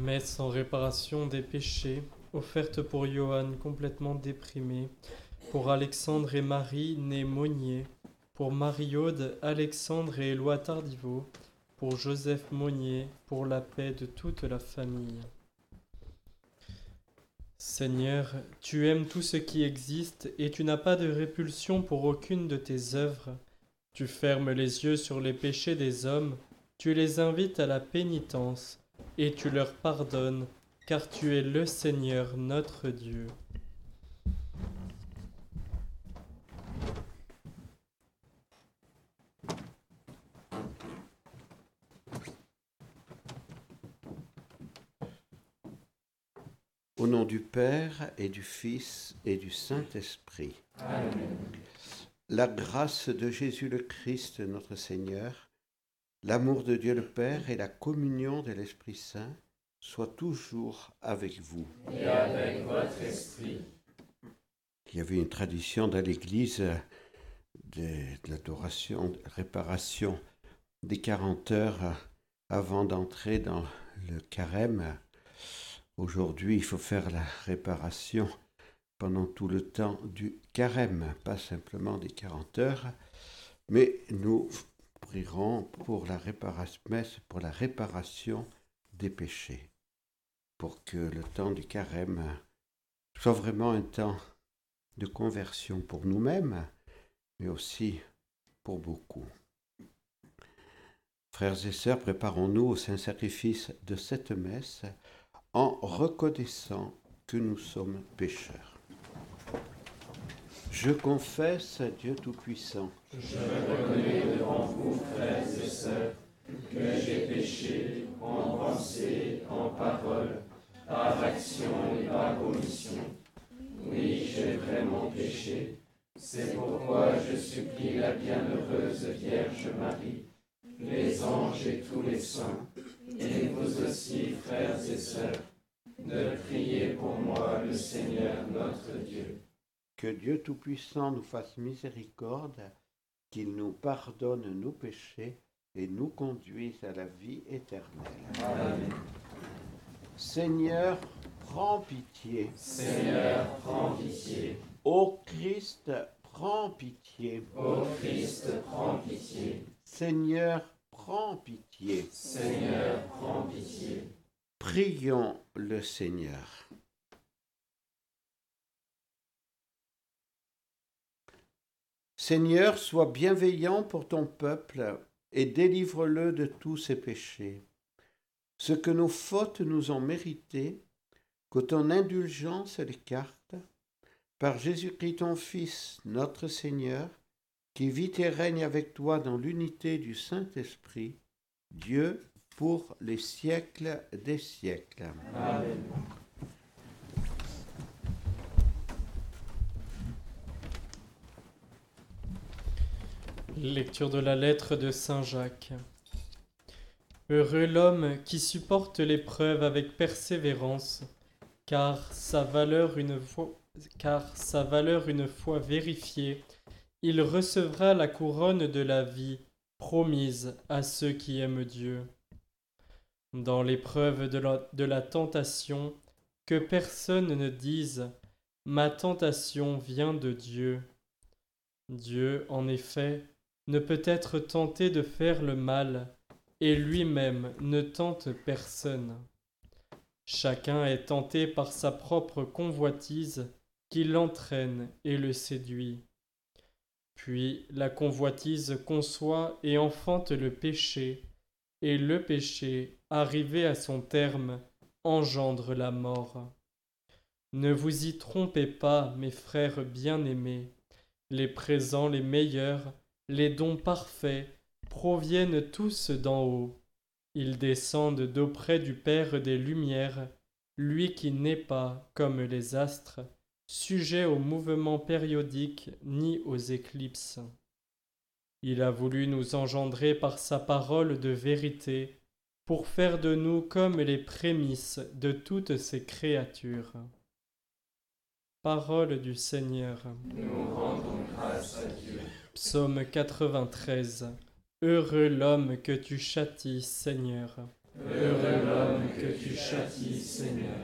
Messe en réparation des péchés, offerte pour Johan complètement déprimé, pour Alexandre et Marie nés Monnier, pour Marie-Aude, Alexandre et Éloi Tardiveau, pour Joseph Monnier, pour la paix de toute la famille. Seigneur, tu aimes tout ce qui existe et tu n'as pas de répulsion pour aucune de tes œuvres. Tu fermes les yeux sur les péchés des hommes, tu les invites à la pénitence et tu leur pardonnes, car tu es le Seigneur notre Dieu. Au nom du Père et du Fils et du Saint-Esprit. La grâce de Jésus le Christ notre Seigneur L'amour de Dieu le Père et la communion de l'Esprit Saint soient toujours avec vous. Et avec votre esprit. Il y avait une tradition dans l'Église de, l'adoration, de réparation des 40 heures avant d'entrer dans le carême. Aujourd'hui, il faut faire la réparation pendant tout le temps du carême, pas simplement des 40 heures, mais nous prierons pour la réparation, pour la réparation des péchés, pour que le temps du carême soit vraiment un temps de conversion pour nous-mêmes, mais aussi pour beaucoup. Frères et sœurs, préparons-nous au saint sacrifice de cette messe en reconnaissant que nous sommes pécheurs. Je confesse à Dieu Tout-Puissant. Je reconnais devant vous, frères et sœurs, que j'ai péché en pensée, en parole, par action et par omission. Oui, j'ai vraiment péché. C'est pourquoi je supplie la bienheureuse Vierge Marie, les anges et tous les saints, et vous aussi, frères et sœurs, de prier pour moi le Seigneur notre Dieu. Que Dieu Tout-Puissant nous fasse miséricorde, qu'il nous pardonne nos péchés et nous conduise à la vie éternelle. Amen. Seigneur, prends pitié. Seigneur, prends pitié. Ô Christ, prends pitié. Ô Christ, prends pitié. Seigneur, prends pitié. Seigneur, prends pitié. Prions le Seigneur. Seigneur, sois bienveillant pour ton peuple et délivre-le de tous ses péchés. Ce que nos fautes nous ont mérité, que ton indulgence l'écarte, par Jésus-Christ ton Fils, notre Seigneur, qui vit et règne avec toi dans l'unité du Saint-Esprit, Dieu pour les siècles des siècles. Lecture de la lettre de Saint Jacques. Heureux l'homme qui supporte l'épreuve avec persévérance, car sa valeur une fois, vérifiée, il recevra la couronne de la vie promise à ceux qui aiment Dieu. Dans l'épreuve de la tentation, que personne ne dise Ma tentation vient de Dieu. Dieu, en effet, ne peut être tenté de faire le mal, et lui-même ne tente personne. Chacun est tenté par sa propre convoitise qui l'entraîne et le séduit. Puis la convoitise conçoit et enfante le péché, et le péché, arrivé à son terme, engendre la mort. Ne vous y trompez pas, mes frères bien-aimés, les présents les meilleurs les dons parfaits proviennent tous d'en haut. Ils descendent d'auprès du Père des Lumières, lui qui n'est pas, comme les astres, sujet aux mouvements périodiques ni aux éclipses. Il a voulu nous engendrer par sa parole de vérité, pour faire de nous comme les prémices de toutes ses créatures. Parole du Seigneur. Psaume 93. Heureux l'homme que tu châties, Seigneur. Heureux l'homme que tu châties, Seigneur.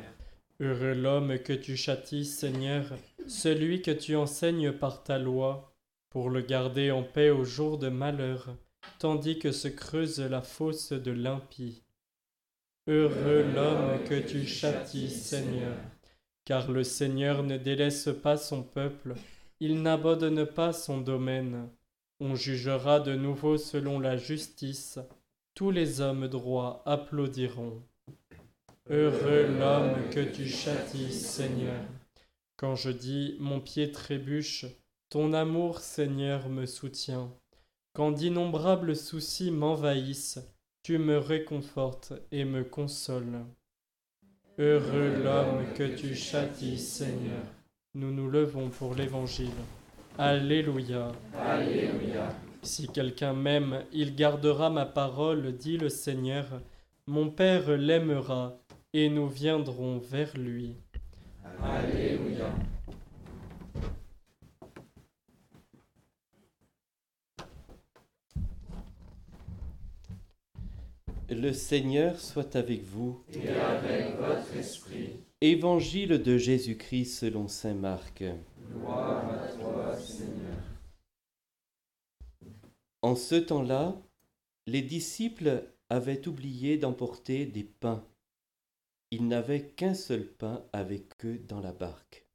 Heureux l'homme que tu châties, Seigneur, celui que tu enseignes par ta loi, pour le garder en paix au jour de malheur, tandis que se creuse la fosse de l'impie. Heureux l'homme que tu châties, Seigneur, car le Seigneur ne délaisse pas son peuple, il n'abandonne pas son domaine. On jugera de nouveau selon la justice, tous les hommes droits applaudiront. Heureux l'homme que tu châties, Seigneur. Quand je dis mon pied trébuche, ton amour, Seigneur, me soutient. Quand d'innombrables soucis m'envahissent, tu me réconfortes et me consoles. Heureux l'homme que tu châties, Seigneur. Nous nous levons pour l'Évangile. Alléluia. Alléluia. Si quelqu'un m'aime, il gardera ma parole, dit le Seigneur. Mon Père l'aimera, et nous viendrons vers lui. Alléluia. Le Seigneur soit avec vous. Et avec votre esprit. Évangile de Jésus-Christ selon Saint Marc. Gloire à toi, Seigneur. En ce temps-là, les disciples avaient oublié d'emporter des pains. Ils n'avaient qu'un seul pain avec eux dans la barque.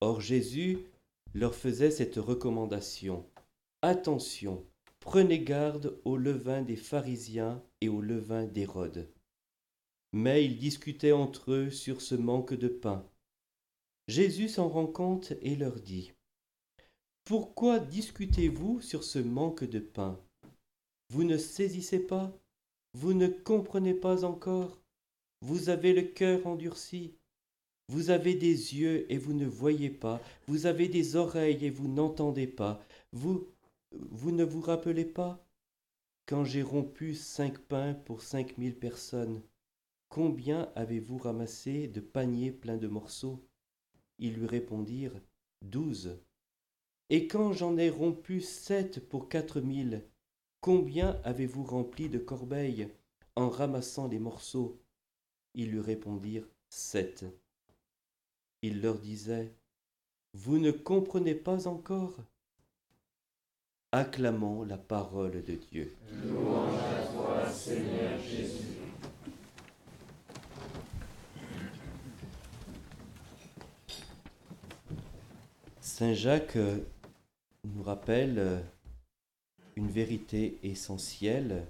Or Jésus leur faisait cette recommandation. Attention, prenez garde au levain des pharisiens et au levain d'Hérode. Mais ils discutaient entre eux sur ce manque de pain. Jésus s'en rend compte et leur dit, Pourquoi discutez-vous sur ce manque de pain? Vous ne saisissez pas? Vous ne comprenez pas encore? Vous avez le cœur endurci. Vous avez des yeux et vous ne voyez pas. Vous avez des oreilles et vous n'entendez pas. Vous, vous ne vous rappelez pas? Quand j'ai rompu cinq pains pour cinq mille personnes, Combien avez-vous ramassé de paniers pleins de morceaux? Ils lui répondirent Douze. Et quand j'en ai rompu sept pour quatre mille, combien avez-vous rempli de corbeilles en ramassant les morceaux? Ils lui répondirent Sept. Il leur disait Vous ne comprenez pas encore? Acclamons la parole de Dieu. Saint Jacques euh, nous rappelle euh, une vérité essentielle.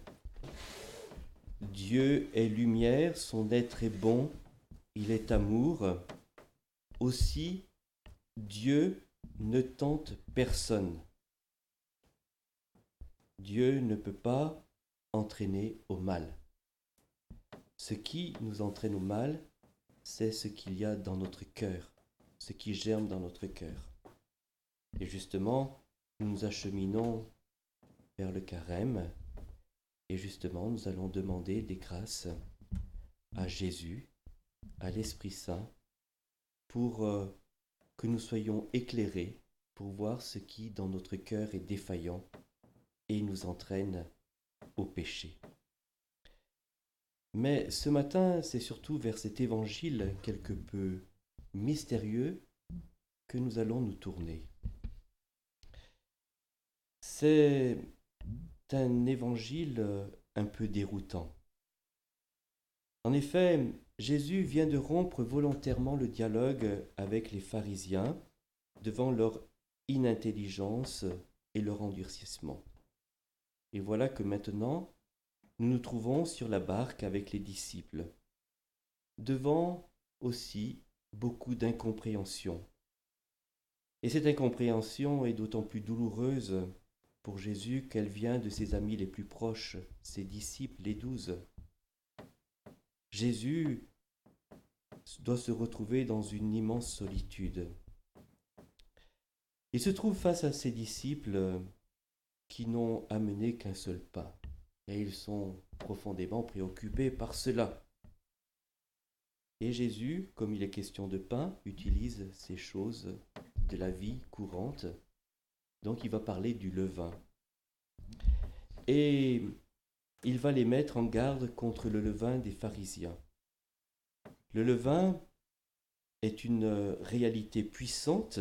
Dieu est lumière, son être est bon, il est amour. Aussi, Dieu ne tente personne. Dieu ne peut pas entraîner au mal. Ce qui nous entraîne au mal, c'est ce qu'il y a dans notre cœur, ce qui germe dans notre cœur. Et justement, nous nous acheminons vers le carême et justement, nous allons demander des grâces à Jésus, à l'Esprit Saint, pour euh, que nous soyons éclairés, pour voir ce qui dans notre cœur est défaillant et nous entraîne au péché. Mais ce matin, c'est surtout vers cet évangile quelque peu mystérieux que nous allons nous tourner. C'est un évangile euh, un peu déroutant. En effet, Jésus vient de rompre volontairement le dialogue avec les pharisiens devant leur inintelligence et leur endurcissement. Et voilà que maintenant, nous nous trouvons sur la barque avec les disciples, devant aussi beaucoup d'incompréhension. Et cette incompréhension est d'autant plus douloureuse pour Jésus qu'elle vient de ses amis les plus proches, ses disciples, les douze? Jésus doit se retrouver dans une immense solitude. Il se trouve face à ses disciples qui n'ont amené qu'un seul pas, et ils sont profondément préoccupés par cela. Et Jésus, comme il est question de pain, utilise ces choses de la vie courante donc il va parler du levain. Et il va les mettre en garde contre le levain des pharisiens. Le levain est une réalité puissante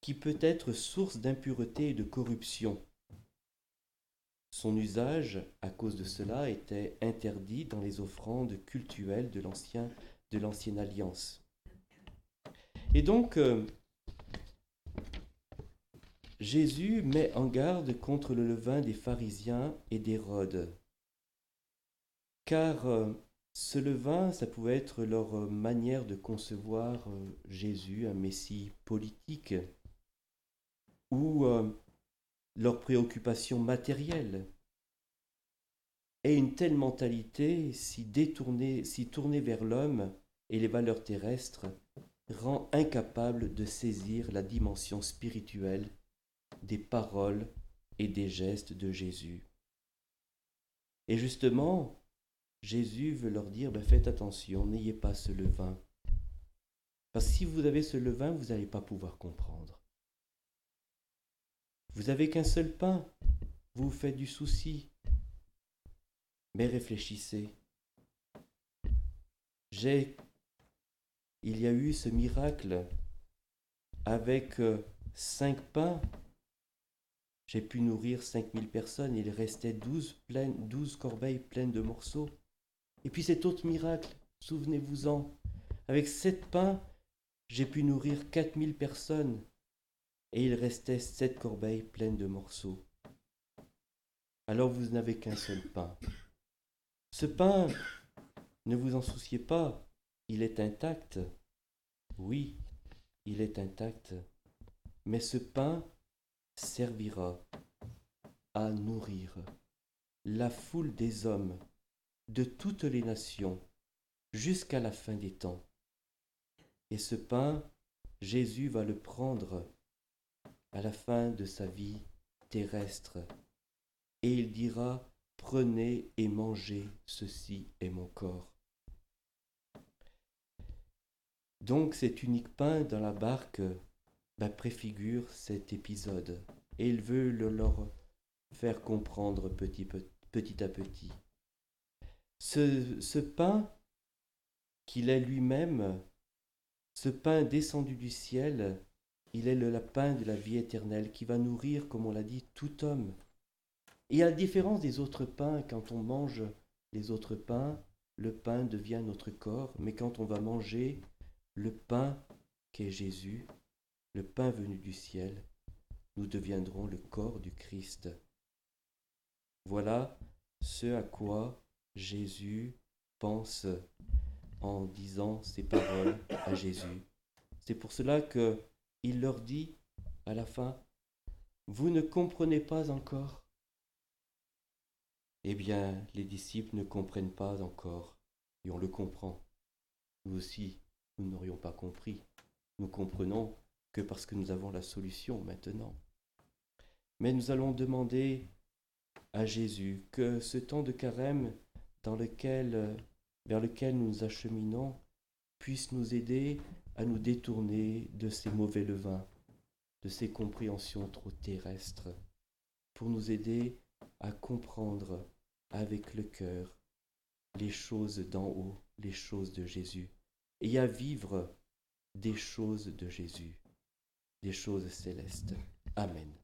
qui peut être source d'impureté et de corruption. Son usage, à cause de cela, était interdit dans les offrandes cultuelles de l'ancien de l'ancienne alliance. Et donc, euh, Jésus met en garde contre le levain des pharisiens et d'Hérode, car euh, ce levain, ça pouvait être leur euh, manière de concevoir Jésus, un Messie politique, ou leur préoccupation matérielle. Et une telle mentalité, si détournée, si tournée vers l'homme et les valeurs terrestres, rend incapable de saisir la dimension spirituelle des paroles et des gestes de Jésus. Et justement, Jésus veut leur dire, ben faites attention, n'ayez pas ce levain. Parce que si vous avez ce levain, vous n'allez pas pouvoir comprendre. Vous avez qu'un seul pain, vous vous faites du souci. Mais réfléchissez. J'ai il y a eu ce miracle avec euh, cinq pains. J'ai pu nourrir cinq mille personnes. Il restait douze, pleines, douze corbeilles pleines de morceaux. Et puis cet autre miracle, souvenez-vous-en, avec sept pains, j'ai pu nourrir quatre mille personnes. Et il restait sept corbeilles pleines de morceaux. Alors vous n'avez qu'un seul pain. Ce pain, ne vous en souciez pas, il est intact. Oui, il est intact. Mais ce pain servira à nourrir la foule des hommes de toutes les nations jusqu'à la fin des temps. Et ce pain, Jésus va le prendre à la fin de sa vie terrestre. Et il dira, prenez et mangez, ceci est mon corps. Donc cet unique pain dans la barque bah, préfigure cet épisode et il veut le leur faire comprendre petit, à petit. Ce, ce pain qu'il est lui-même, ce pain descendu du ciel, il est le pain de la vie éternelle qui va nourrir, comme on l'a dit, tout homme. Et à la différence des autres pains, quand on mange les autres pains, le pain devient notre corps, mais quand on va manger le pain qu'est Jésus, le pain venu du ciel, nous deviendrons le corps du Christ. Voilà ce à quoi Jésus pense en disant ces paroles à Jésus. C'est pour cela que il leur dit à la fin Vous ne comprenez pas encore Eh bien, les disciples ne comprennent pas encore, et on le comprend. Nous aussi, nous n'aurions pas compris. Nous comprenons que parce que nous avons la solution maintenant. Mais nous allons demander à Jésus que ce temps de carême lequel, vers lequel nous nous acheminons puisse nous aider à nous détourner de ces mauvais levains, de ces compréhensions trop terrestres, pour nous aider à comprendre avec le cœur les choses d'en haut, les choses de Jésus et à vivre des choses de Jésus, des choses célestes. Amen.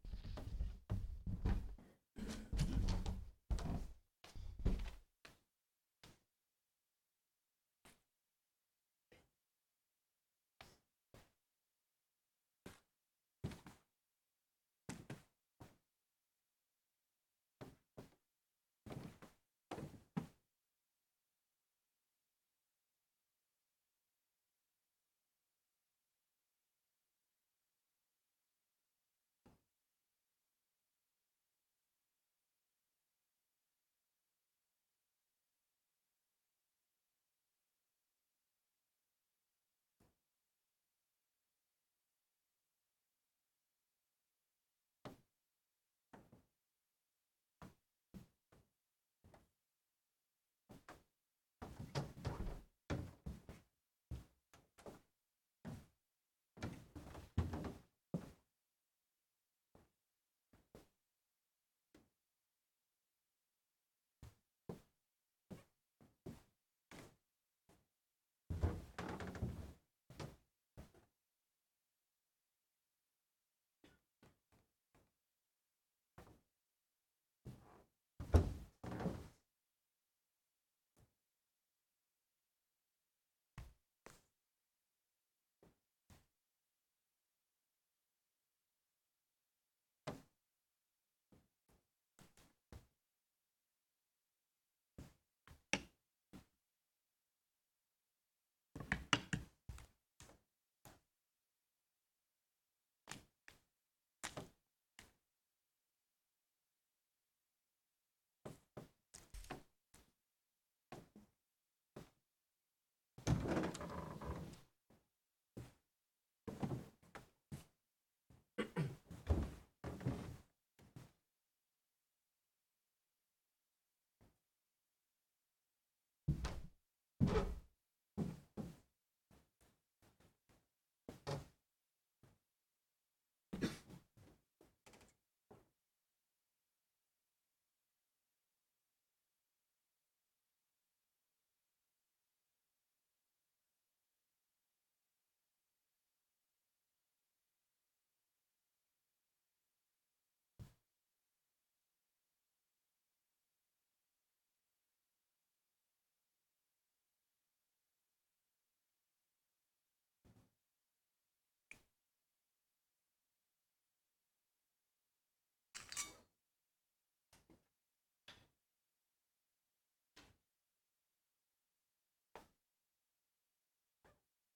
you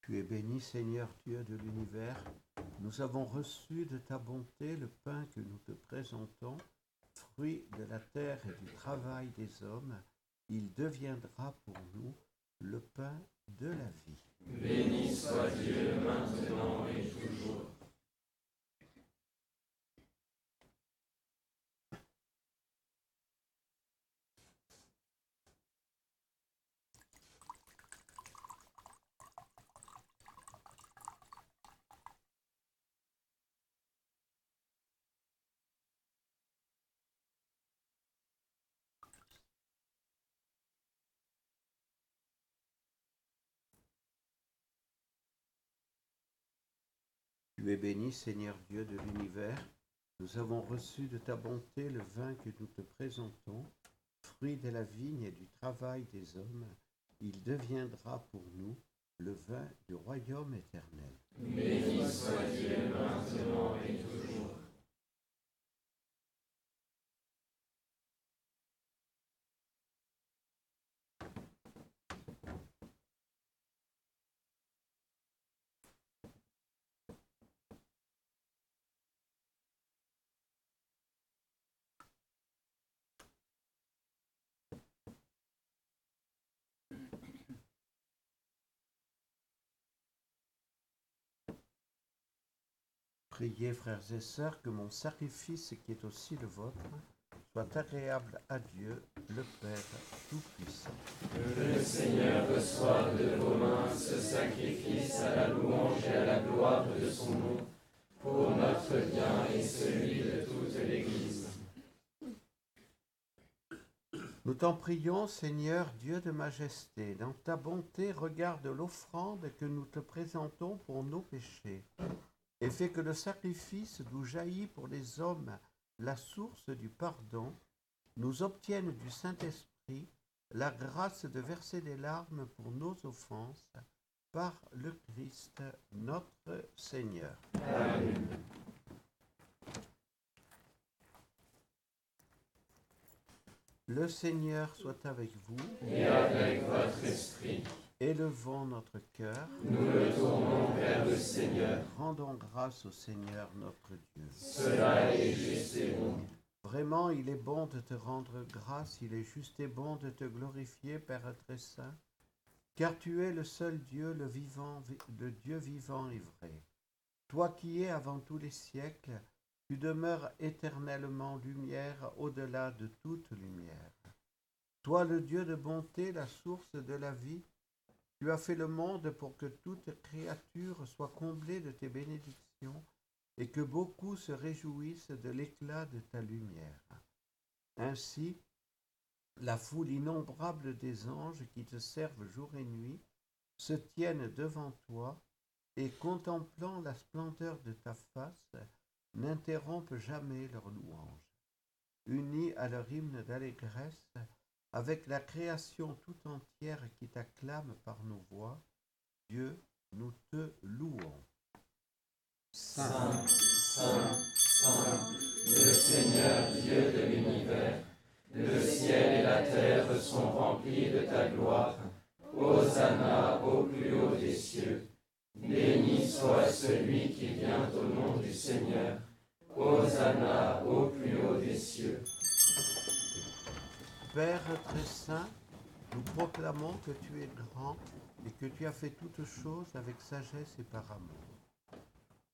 Tu es béni, Seigneur Dieu de l'univers. Nous avons reçu de ta bonté le pain que nous te présentons, fruit de la terre et du travail des hommes. Il deviendra pour nous le pain de la vie. Béni soit Dieu maintenant et toujours. Tu es béni, Seigneur Dieu de l'univers. Nous avons reçu de ta bonté le vin que nous te présentons, fruit de la vigne et du travail des hommes. Il deviendra pour nous le vin du royaume éternel. Priez, frères et sœurs, que mon sacrifice, qui est aussi le vôtre, soit agréable à Dieu, le Père Tout-Puissant. Que le Seigneur reçoive de vos mains ce sacrifice à la louange et à la gloire de son nom, pour notre bien et celui de toute l'Église. Nous t'en prions, Seigneur Dieu de majesté, dans ta bonté, regarde l'offrande que nous te présentons pour nos péchés, et fais que le sacrifice d'où jaillit pour les hommes la source du pardon nous obtienne du Saint-Esprit la grâce de verser des larmes pour nos offenses par le Christ notre Seigneur. Le Seigneur soit avec vous, Et avec votre esprit, élevons notre cœur, nous le tournons vers le Seigneur. rendons grâce au Seigneur notre Dieu. Cela est juste et bon. Vraiment, il est bon de te rendre grâce, il est juste et bon de te glorifier, Père très saint, car tu es le seul Dieu, le vivant, le Dieu vivant et vrai. Toi qui es avant tous les siècles, tu demeures éternellement lumière au-delà de toute lumière. Toi le Dieu de bonté, la source de la vie, tu as fait le monde pour que toute créature soit comblée de tes bénédictions et que beaucoup se réjouissent de l'éclat de ta lumière. Ainsi, la foule innombrable des anges qui te servent jour et nuit se tiennent devant toi et contemplant la splendeur de ta face, n'interrompent jamais leur louange. Unis à leur hymne d'allégresse, avec la création tout entière qui t'acclame par nos voix, Dieu, nous te louons. Saint, Saint, Saint, le Seigneur Dieu de l'univers, le ciel et la terre sont remplis de ta gloire. Hosanna au plus haut des cieux. Béni soit celui qui vient au nom du Seigneur. Hosanna au plus haut des cieux. Père très saint, nous proclamons que tu es grand et que tu as fait toutes choses avec sagesse et par amour.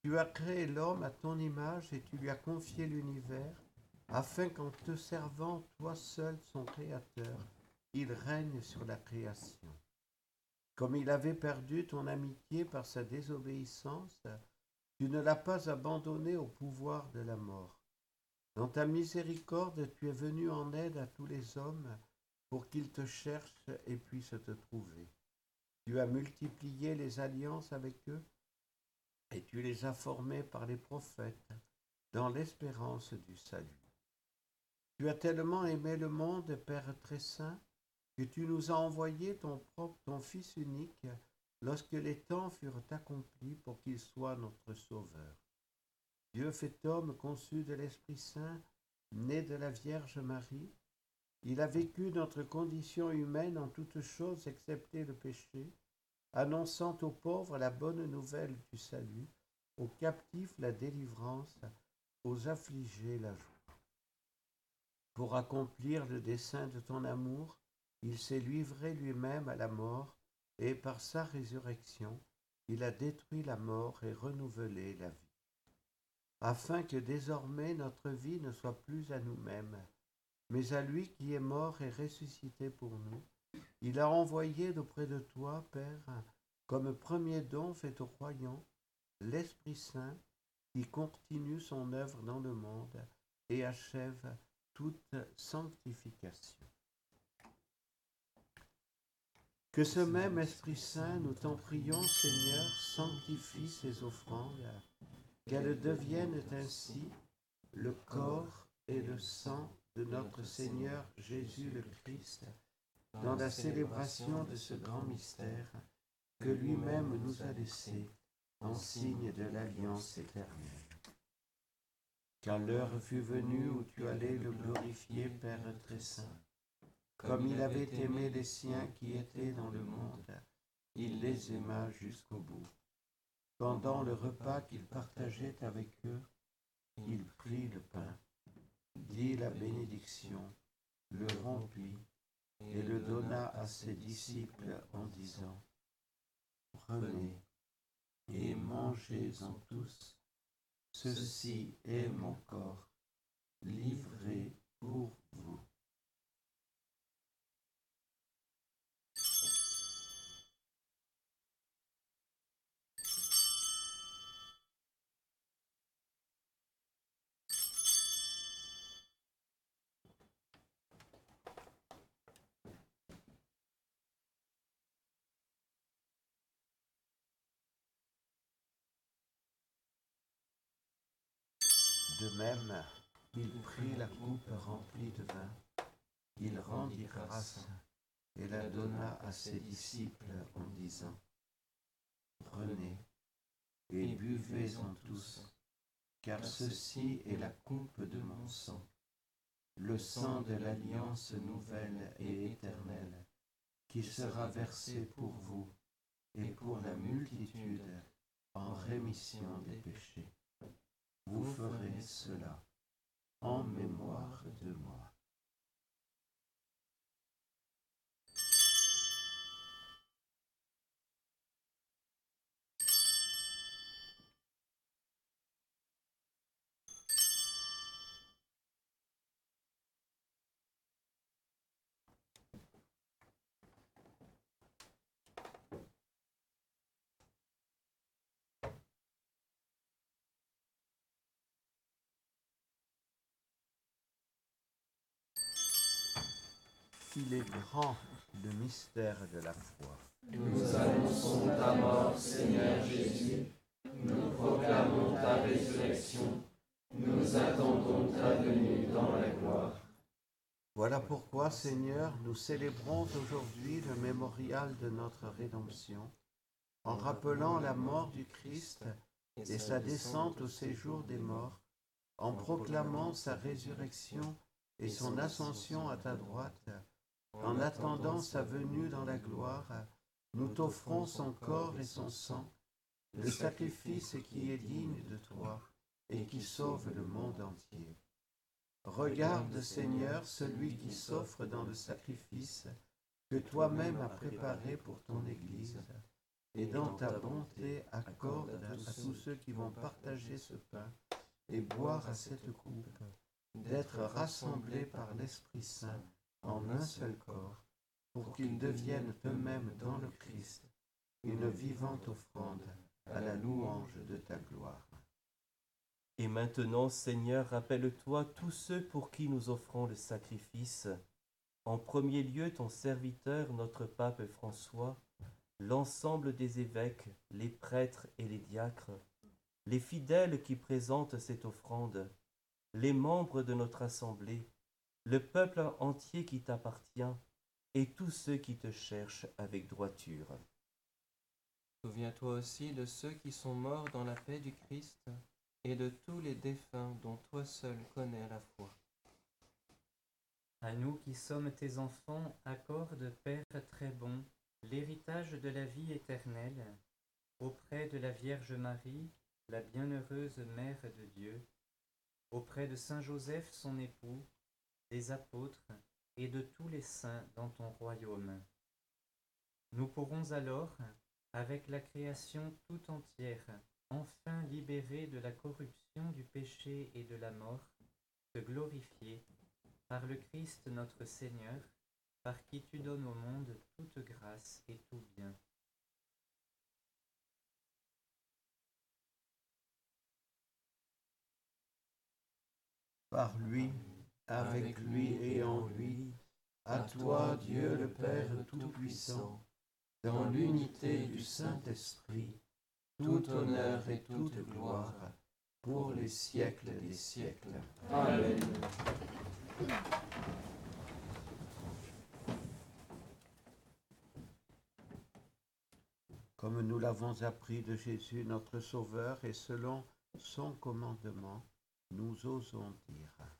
Tu as créé l'homme à ton image et tu lui as confié l'univers, afin qu'en te servant, toi seul, son Créateur, il règne sur la création. Comme il avait perdu ton amitié par sa désobéissance, tu ne l'as pas abandonné au pouvoir de la mort. Dans ta miséricorde, tu es venu en aide à tous les hommes pour qu'ils te cherchent et puissent te trouver. Tu as multiplié les alliances avec eux et tu les as formés par les prophètes dans l'espérance du salut. Tu as tellement aimé le monde, Père très saint, que tu nous as envoyé ton propre, ton Fils unique, lorsque les temps furent accomplis pour qu'il soit notre Sauveur. Dieu fait homme conçu de l'Esprit Saint, né de la Vierge Marie. Il a vécu notre condition humaine en toutes choses excepté le péché, annonçant aux pauvres la bonne nouvelle du salut, aux captifs la délivrance, aux affligés la joie. Pour accomplir le dessein de ton amour, il s'est livré lui-même à la mort, et par sa résurrection, il a détruit la mort et renouvelé la vie afin que désormais notre vie ne soit plus à nous-mêmes, mais à lui qui est mort et ressuscité pour nous. Il a envoyé d'auprès de toi, Père, comme premier don fait aux croyants, l'Esprit Saint qui continue son œuvre dans le monde et achève toute sanctification. Que ce même Esprit Saint, nous t'en prions, Seigneur, sanctifie ces offrandes qu'elles deviennent ainsi le corps et le sang de notre Seigneur Jésus le Christ, dans la célébration de ce grand mystère que lui-même nous a laissé en signe de l'alliance éternelle. Quand l'heure fut venue où tu allais le glorifier, Père très saint, comme il avait aimé les siens qui étaient dans le monde, il les aima jusqu'au bout. Pendant le repas qu'il partageait avec eux, il prit le pain, dit la bénédiction, le rompit et le donna à ses disciples en disant, Prenez et mangez-en tous, ceci est mon corps, livré pour De même, il prit la coupe remplie de vin, il rendit grâce et la donna à ses disciples en disant, Prenez et buvez-en tous, car ceci est la coupe de mon sang, le sang de l'alliance nouvelle et éternelle, qui sera versé pour vous et pour la multitude en rémission des péchés vous ferez cela en mémoire de moi. Il est grand le mystère de la foi. Nous annonçons ta mort, Seigneur Jésus. Nous proclamons ta résurrection. Nous attendons ta venue dans la gloire. Voilà pourquoi, Seigneur, nous célébrons aujourd'hui le mémorial de notre rédemption, en rappelant la mort du Christ et sa descente au séjour des morts, en proclamant sa résurrection et son ascension à ta droite en attendant sa venue dans la gloire, nous t'offrons son corps et son sang, le sacrifice qui est digne de toi et qui sauve le monde entier. Regarde, Seigneur, celui qui s'offre dans le sacrifice que toi-même as préparé pour ton Église, et dans ta bonté accorde à tous ceux qui vont partager ce pain et boire à cette coupe, d'être rassemblés par l'Esprit Saint en un seul corps, pour qu'ils deviennent eux-mêmes dans le Christ une vivante offrande à la louange de ta gloire. Et maintenant, Seigneur, rappelle-toi tous ceux pour qui nous offrons le sacrifice. En premier lieu, ton serviteur, notre pape François, l'ensemble des évêques, les prêtres et les diacres, les fidèles qui présentent cette offrande, les membres de notre assemblée, le peuple entier qui t'appartient, et tous ceux qui te cherchent avec droiture. Souviens-toi aussi de ceux qui sont morts dans la paix du Christ et de tous les défunts dont toi seul connais la foi. À nous qui sommes tes enfants, accorde, Père très bon, l'héritage de la vie éternelle, auprès de la Vierge Marie, la bienheureuse Mère de Dieu, auprès de Saint Joseph son époux, des apôtres et de tous les saints dans ton royaume. Nous pourrons alors, avec la création tout entière, enfin libérés de la corruption du péché et de la mort, te glorifier par le Christ notre Seigneur, par qui tu donnes au monde toute grâce et tout bien. Par lui, avec lui et en lui, à toi Dieu le Père Tout-Puissant, dans l'unité du Saint-Esprit, tout honneur et toute gloire pour les siècles des siècles. Amen. Comme nous l'avons appris de Jésus notre Sauveur et selon son commandement, nous osons dire.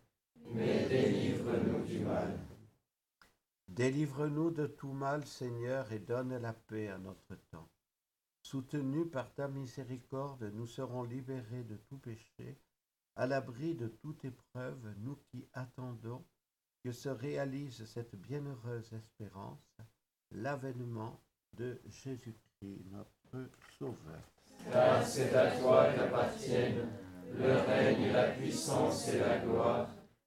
mais délivre-nous du mal. Délivre-nous de tout mal, Seigneur, et donne la paix à notre temps. Soutenus par ta miséricorde, nous serons libérés de tout péché, à l'abri de toute épreuve, nous qui attendons que se réalise cette bienheureuse espérance, l'avènement de Jésus-Christ, notre Sauveur. Car c'est à toi qu'appartiennent le règne, la puissance et la gloire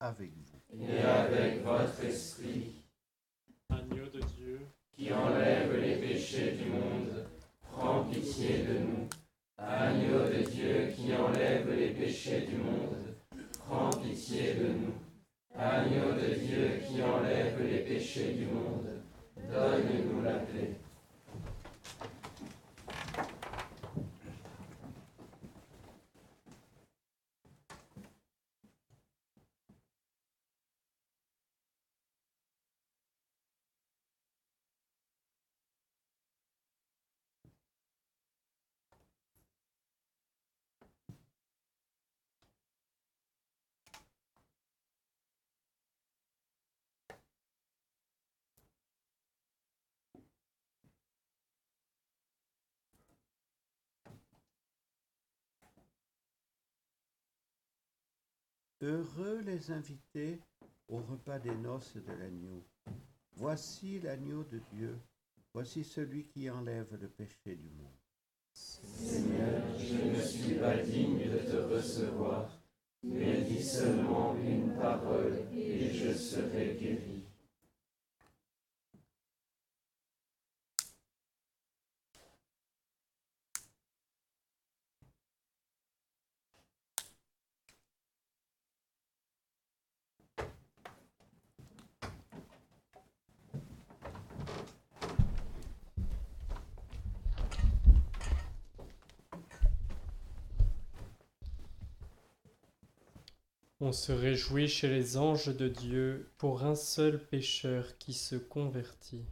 avec vous. Et avec votre esprit, Agneau de Dieu, qui enlève les péchés du monde, prends pitié de nous. Agneau de Dieu qui enlève les péchés du monde, prends pitié de nous. Agneau de Dieu qui enlève les péchés du monde, donne-nous la paix. Heureux les invités au repas des noces de l'agneau. Voici l'agneau de Dieu, voici celui qui enlève le péché du monde. Seigneur, je ne suis pas digne de te recevoir, mais dis seulement une parole et je serai guéri. On se réjouit chez les anges de Dieu pour un seul pécheur qui se convertit.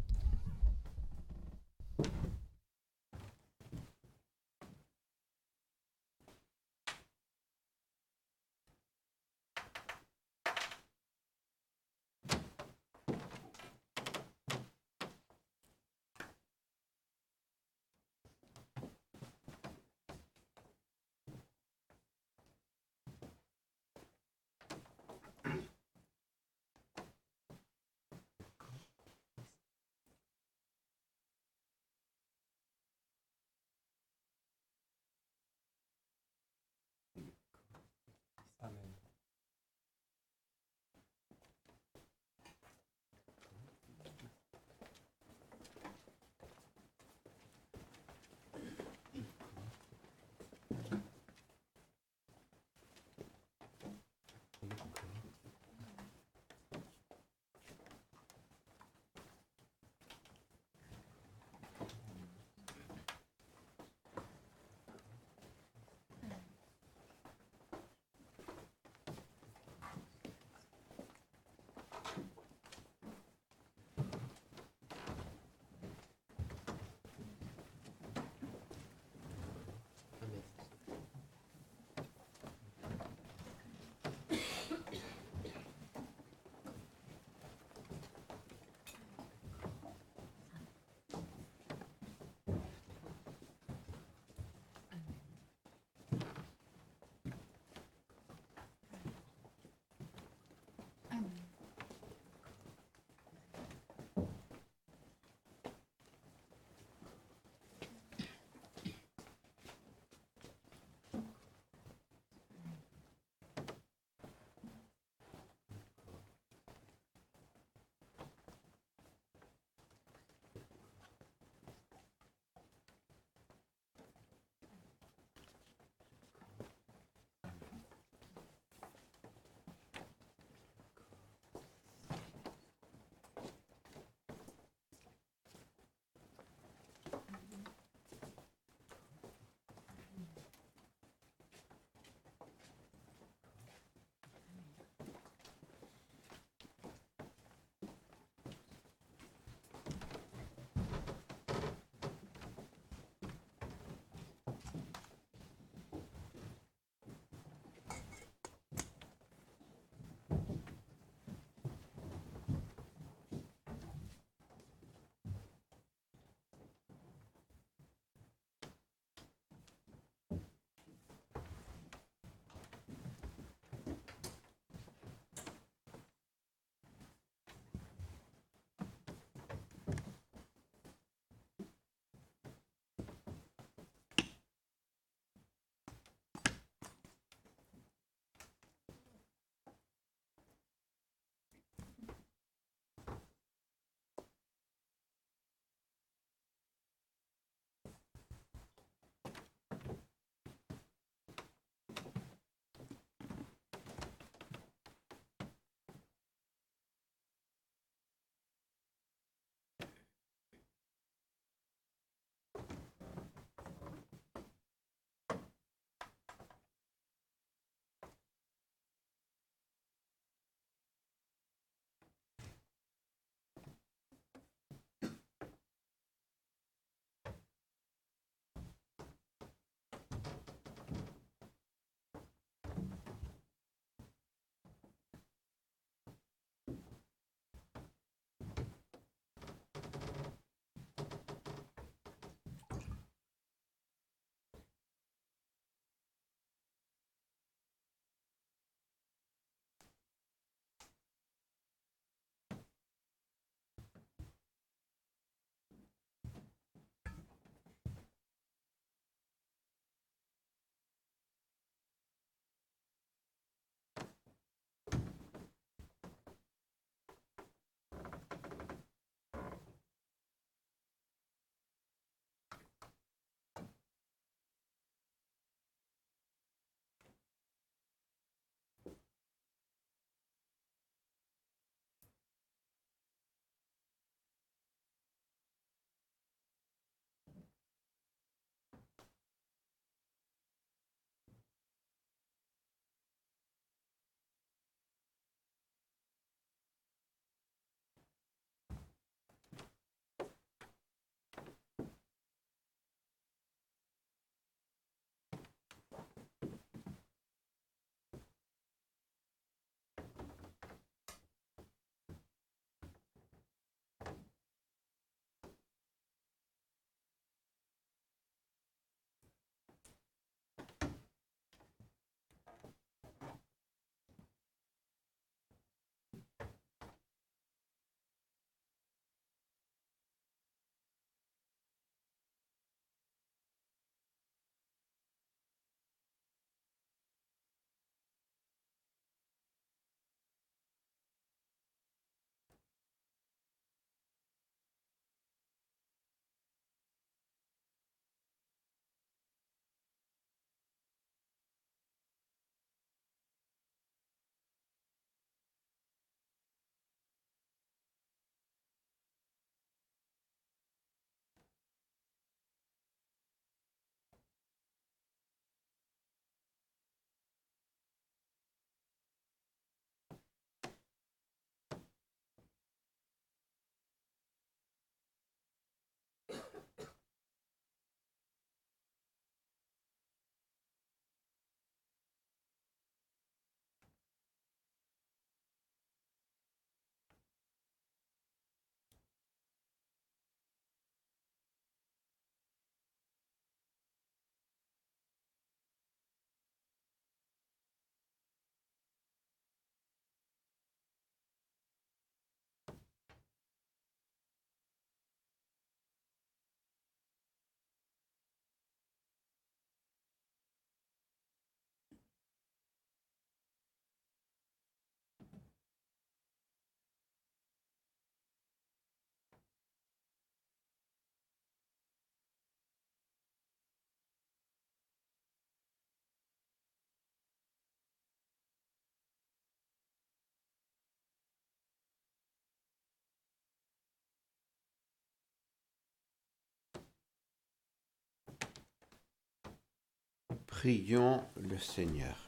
Prions le Seigneur.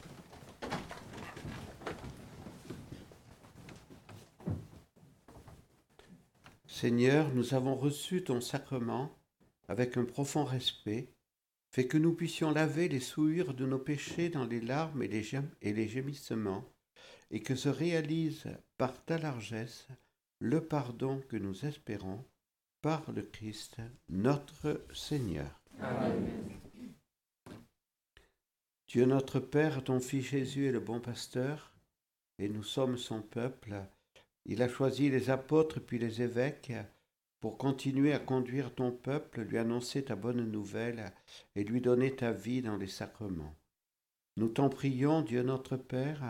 Seigneur, nous avons reçu ton sacrement avec un profond respect, fait que nous puissions laver les souillures de nos péchés dans les larmes et les, gémissements, et que se réalise par ta largesse le pardon que nous espérons par le Christ notre Seigneur. Dieu notre Père, ton Fils Jésus est le bon pasteur, et nous sommes son peuple. Il a choisi les apôtres puis les évêques pour continuer à conduire ton peuple, lui annoncer ta bonne nouvelle et lui donner ta vie dans les sacrements. Nous t'en prions, Dieu notre Père,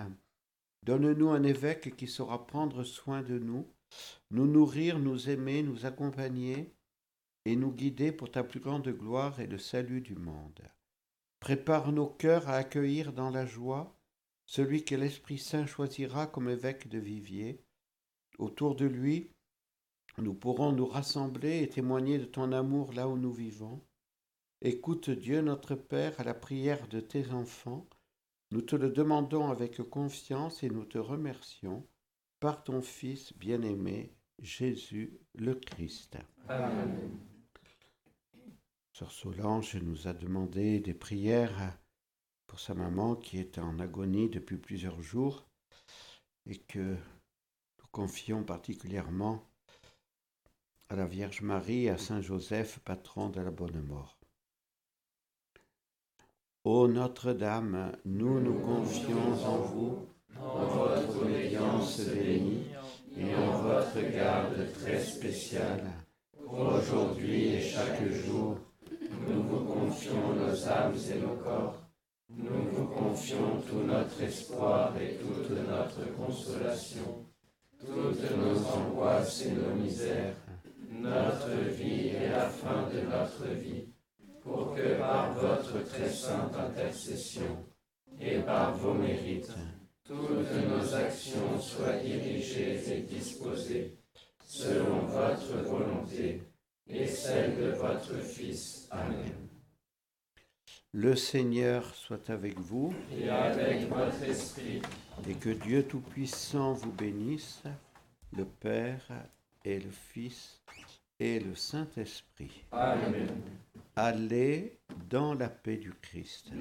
donne-nous un évêque qui saura prendre soin de nous, nous nourrir, nous aimer, nous accompagner et nous guider pour ta plus grande gloire et le salut du monde. Prépare nos cœurs à accueillir dans la joie celui que l'Esprit Saint choisira comme évêque de Viviers. Autour de lui, nous pourrons nous rassembler et témoigner de ton amour là où nous vivons. Écoute Dieu notre Père à la prière de tes enfants. Nous te le demandons avec confiance et nous te remercions par ton Fils bien-aimé, Jésus le Christ. Amen. Sœur Solange nous a demandé des prières pour sa maman qui est en agonie depuis plusieurs jours et que nous confions particulièrement à la Vierge Marie et à Saint Joseph, patron de la bonne mort. Ô Notre-Dame, nous nous confions en vous, en votre obéissance bénie et en votre garde très spéciale, pour aujourd'hui et chaque jour nos âmes et nos corps. Nous vous confions tout notre espoir et toute notre consolation, toutes nos angoisses et nos misères, notre vie et la fin de notre vie, pour que par votre très sainte intercession et par vos mérites, toutes nos actions soient dirigées et disposées selon votre volonté et celle de votre Fils. Amen. Le Seigneur soit avec vous. Et avec votre esprit. Et que Dieu Tout-Puissant vous bénisse, le Père et le Fils et le Saint-Esprit. Amen. Allez dans la paix du Christ.